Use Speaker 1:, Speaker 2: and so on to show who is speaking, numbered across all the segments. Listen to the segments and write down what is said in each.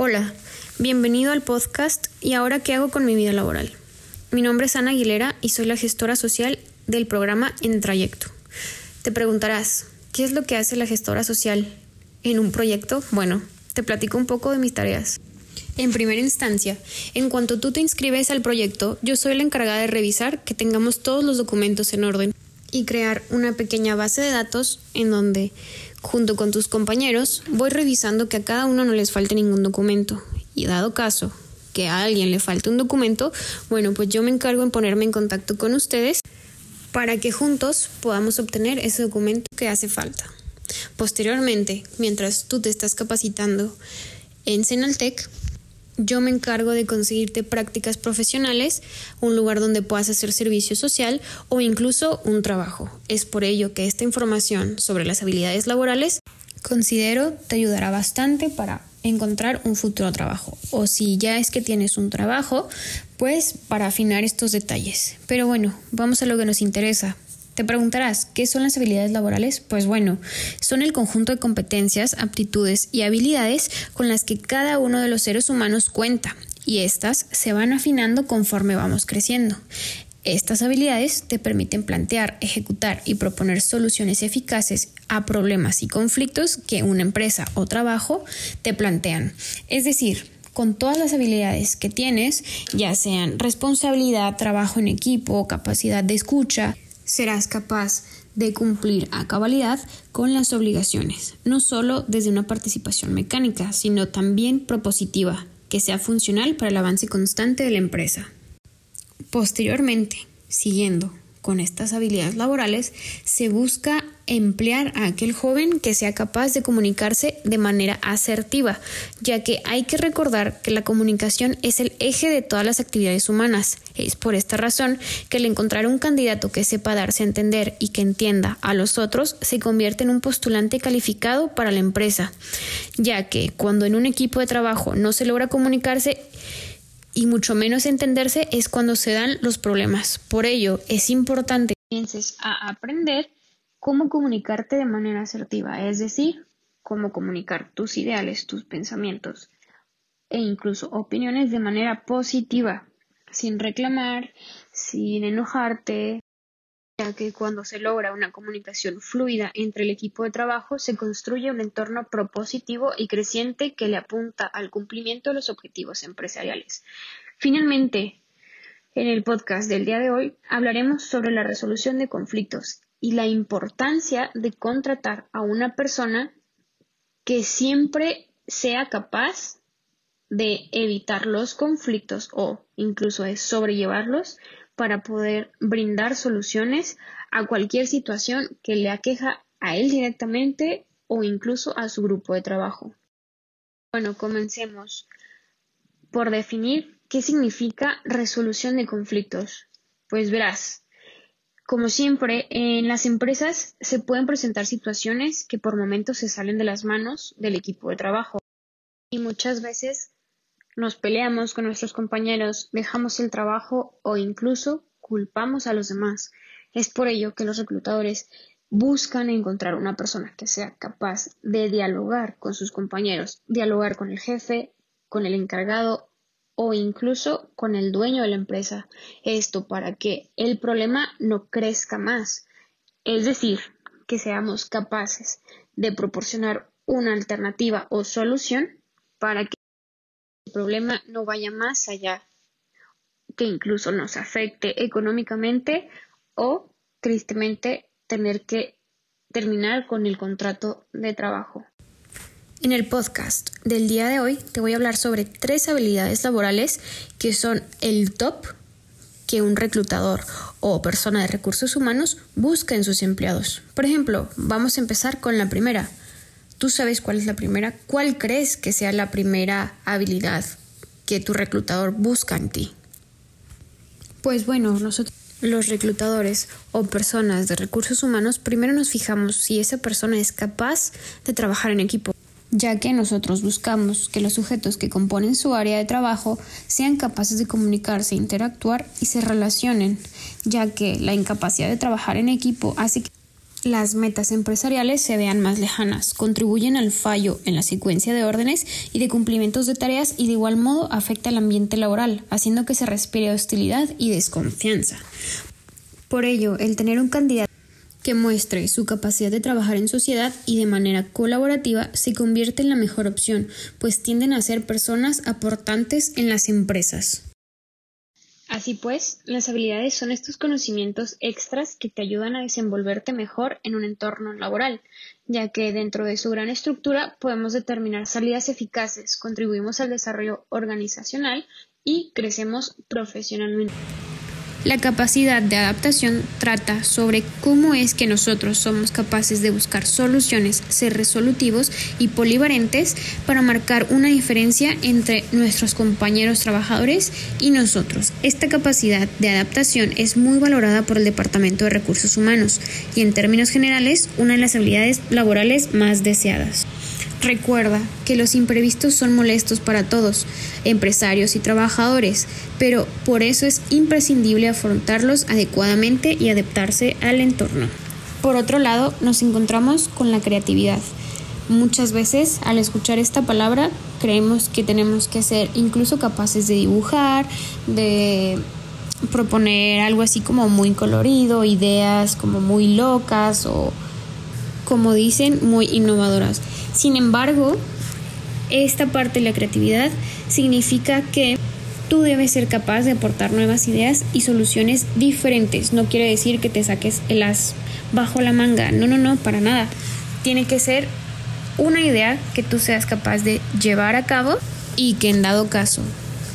Speaker 1: Hola, bienvenido al podcast y ahora qué hago con mi vida laboral. Mi nombre es Ana Aguilera y soy la gestora social del programa En Trayecto. Te preguntarás, ¿qué es lo que hace la gestora social en un proyecto? Bueno, te platico un poco de mis tareas. En primera instancia, en cuanto tú te inscribes al proyecto, yo soy la encargada de revisar que tengamos todos los documentos en orden y crear una pequeña base de datos en donde junto con tus compañeros, voy revisando que a cada uno no les falte ningún documento. Y dado caso que a alguien le falte un documento, bueno, pues yo me encargo en ponerme en contacto con ustedes para que juntos podamos obtener ese documento que hace falta. Posteriormente, mientras tú te estás capacitando en Senaltec, yo me encargo de conseguirte prácticas profesionales, un lugar donde puedas hacer servicio social o incluso un trabajo. Es por ello que esta información sobre las habilidades laborales considero te ayudará bastante para encontrar un futuro trabajo. O si ya es que tienes un trabajo, pues para afinar estos detalles. Pero bueno, vamos a lo que nos interesa. Te preguntarás, ¿qué son las habilidades laborales? Pues bueno, son el conjunto de competencias, aptitudes y habilidades con las que cada uno de los seres humanos cuenta y estas se van afinando conforme vamos creciendo. Estas habilidades te permiten plantear, ejecutar y proponer soluciones eficaces a problemas y conflictos que una empresa o trabajo te plantean. Es decir, con todas las habilidades que tienes, ya sean responsabilidad, trabajo en equipo, capacidad de escucha, serás capaz de cumplir a cabalidad con las obligaciones, no solo desde una participación mecánica, sino también propositiva, que sea funcional para el avance constante de la empresa. Posteriormente, siguiendo con estas habilidades laborales, se busca emplear a aquel joven que sea capaz de comunicarse de manera asertiva, ya que hay que recordar que la comunicación es el eje de todas las actividades humanas. Es por esta razón que el encontrar un candidato que sepa darse a entender y que entienda a los otros se convierte en un postulante calificado para la empresa, ya que cuando en un equipo de trabajo no se logra comunicarse, y mucho menos entenderse es cuando se dan los problemas. Por ello, es importante que pienses a aprender cómo comunicarte de manera asertiva, es decir, cómo comunicar tus ideales, tus pensamientos e incluso opiniones de manera positiva, sin reclamar, sin enojarte, ya que cuando se logra una comunicación fluida entre el equipo de trabajo se construye un entorno propositivo y creciente que le apunta al cumplimiento de los objetivos empresariales. Finalmente, en el podcast del día de hoy hablaremos sobre la resolución de conflictos y la importancia de contratar a una persona que siempre sea capaz de evitar los conflictos o incluso de sobrellevarlos para poder brindar soluciones a cualquier situación que le aqueja a él directamente o incluso a su grupo de trabajo. Bueno, comencemos por definir qué significa resolución de conflictos. Pues verás, como siempre, en las empresas se pueden presentar situaciones que por momentos se salen de las manos del equipo de trabajo y muchas veces nos peleamos con nuestros compañeros, dejamos el trabajo o incluso culpamos a los demás. Es por ello que los reclutadores buscan encontrar una persona que sea capaz de dialogar con sus compañeros, dialogar con el jefe, con el encargado o incluso con el dueño de la empresa. Esto para que el problema no crezca más. Es decir, que seamos capaces de proporcionar una alternativa o solución para que problema no vaya más allá, que incluso nos afecte económicamente o tristemente tener que terminar con el contrato de trabajo. En el podcast del día de hoy te voy a hablar sobre tres habilidades laborales que son el top que un reclutador o persona de recursos humanos busca en sus empleados. Por ejemplo, vamos a empezar con la primera. ¿Tú sabes cuál es la primera? ¿Cuál crees que sea la primera habilidad que tu reclutador busca en ti? Pues bueno, nosotros los reclutadores o personas de recursos humanos primero nos fijamos si esa persona es capaz de trabajar en equipo ya que nosotros buscamos que los sujetos que componen su área de trabajo sean capaces de comunicarse, interactuar y se relacionen, ya que la incapacidad de trabajar en equipo hace las metas empresariales se vean más lejanas, contribuyen al fallo en la secuencia de órdenes y de cumplimientos de tareas y de igual modo afecta al ambiente laboral, haciendo que se respire hostilidad y desconfianza. Por ello, el tener un candidato que muestre su capacidad de trabajar en sociedad y de manera colaborativa se convierte en la mejor opción, pues tienden a ser personas aportantes en las empresas. Así pues, las habilidades son estos conocimientos extras que te ayudan a desenvolverte mejor en un entorno laboral, ya que dentro de su gran estructura podemos determinar salidas eficaces, contribuimos al desarrollo organizacional y crecemos profesionalmente. La capacidad de adaptación trata sobre cómo es que nosotros somos capaces de buscar soluciones, ser resolutivos y polivalentes para marcar una diferencia entre nuestros compañeros trabajadores y nosotros. Esta capacidad de adaptación es muy valorada por el Departamento de Recursos Humanos y en términos generales una de las habilidades laborales más deseadas. Recuerda que los imprevistos son molestos para todos, empresarios y trabajadores, pero por eso es imprescindible afrontarlos adecuadamente y adaptarse al entorno. Por otro lado, nos encontramos con la creatividad. Muchas veces al escuchar esta palabra creemos que tenemos que ser incluso capaces de dibujar, de proponer algo así como muy colorido, ideas como muy locas o como dicen, muy innovadoras. Sin embargo, esta parte de la creatividad significa que tú debes ser capaz de aportar nuevas ideas y soluciones diferentes. No quiere decir que te saques el as bajo la manga. No, no, no, para nada. Tiene que ser una idea que tú seas capaz de llevar a cabo y que en dado caso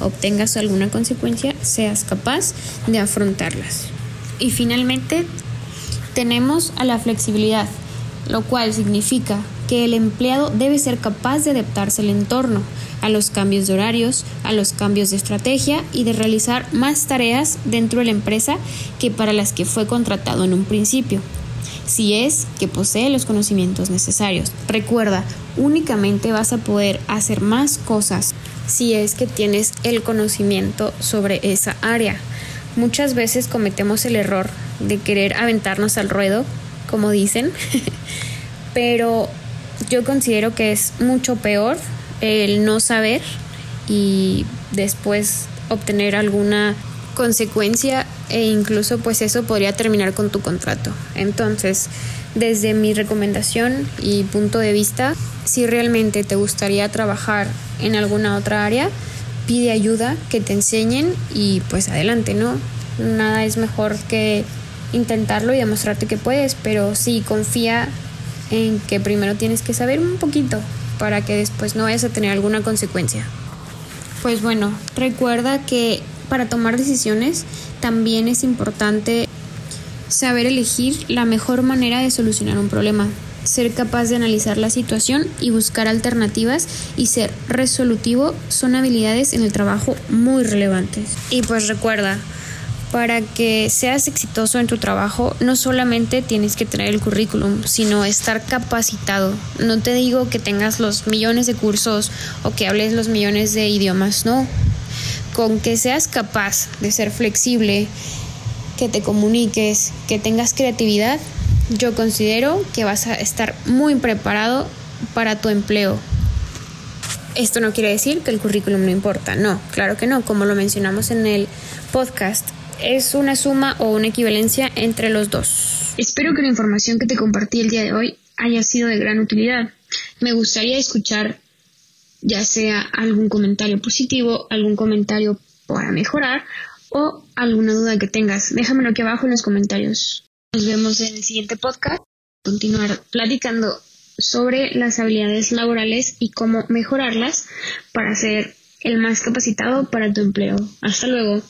Speaker 1: obtengas alguna consecuencia, seas capaz de afrontarlas. Y finalmente, tenemos a la flexibilidad lo cual significa que el empleado debe ser capaz de adaptarse al entorno, a los cambios de horarios, a los cambios de estrategia y de realizar más tareas dentro de la empresa que para las que fue contratado en un principio, si es que posee los conocimientos necesarios. Recuerda, únicamente vas a poder hacer más cosas si es que tienes el conocimiento sobre esa área. Muchas veces cometemos el error de querer aventarnos al ruedo como dicen, pero yo considero que es mucho peor el no saber y después obtener alguna consecuencia e incluso pues eso podría terminar con tu contrato. Entonces, desde mi recomendación y punto de vista, si realmente te gustaría trabajar en alguna otra área, pide ayuda, que te enseñen y pues adelante, ¿no? Nada es mejor que intentarlo y demostrarte que puedes, pero sí confía en que primero tienes que saber un poquito para que después no vayas a tener alguna consecuencia. Pues bueno, recuerda que para tomar decisiones también es importante saber elegir la mejor manera de solucionar un problema, ser capaz de analizar la situación y buscar alternativas y ser resolutivo son habilidades en el trabajo muy relevantes. Y pues recuerda, para que seas exitoso en tu trabajo, no solamente tienes que tener el currículum, sino estar capacitado. No te digo que tengas los millones de cursos o que hables los millones de idiomas, no. Con que seas capaz de ser flexible, que te comuniques, que tengas creatividad, yo considero que vas a estar muy preparado para tu empleo. Esto no quiere decir que el currículum no importa, no, claro que no, como lo mencionamos en el podcast es una suma o una equivalencia entre los dos. Espero que la información que te compartí el día de hoy haya sido de gran utilidad. Me gustaría escuchar ya sea algún comentario positivo, algún comentario para mejorar o alguna duda que tengas. Déjamelo aquí abajo en los comentarios. Nos vemos en el siguiente podcast. Continuar platicando sobre las habilidades laborales y cómo mejorarlas para ser el más capacitado para tu empleo. Hasta luego.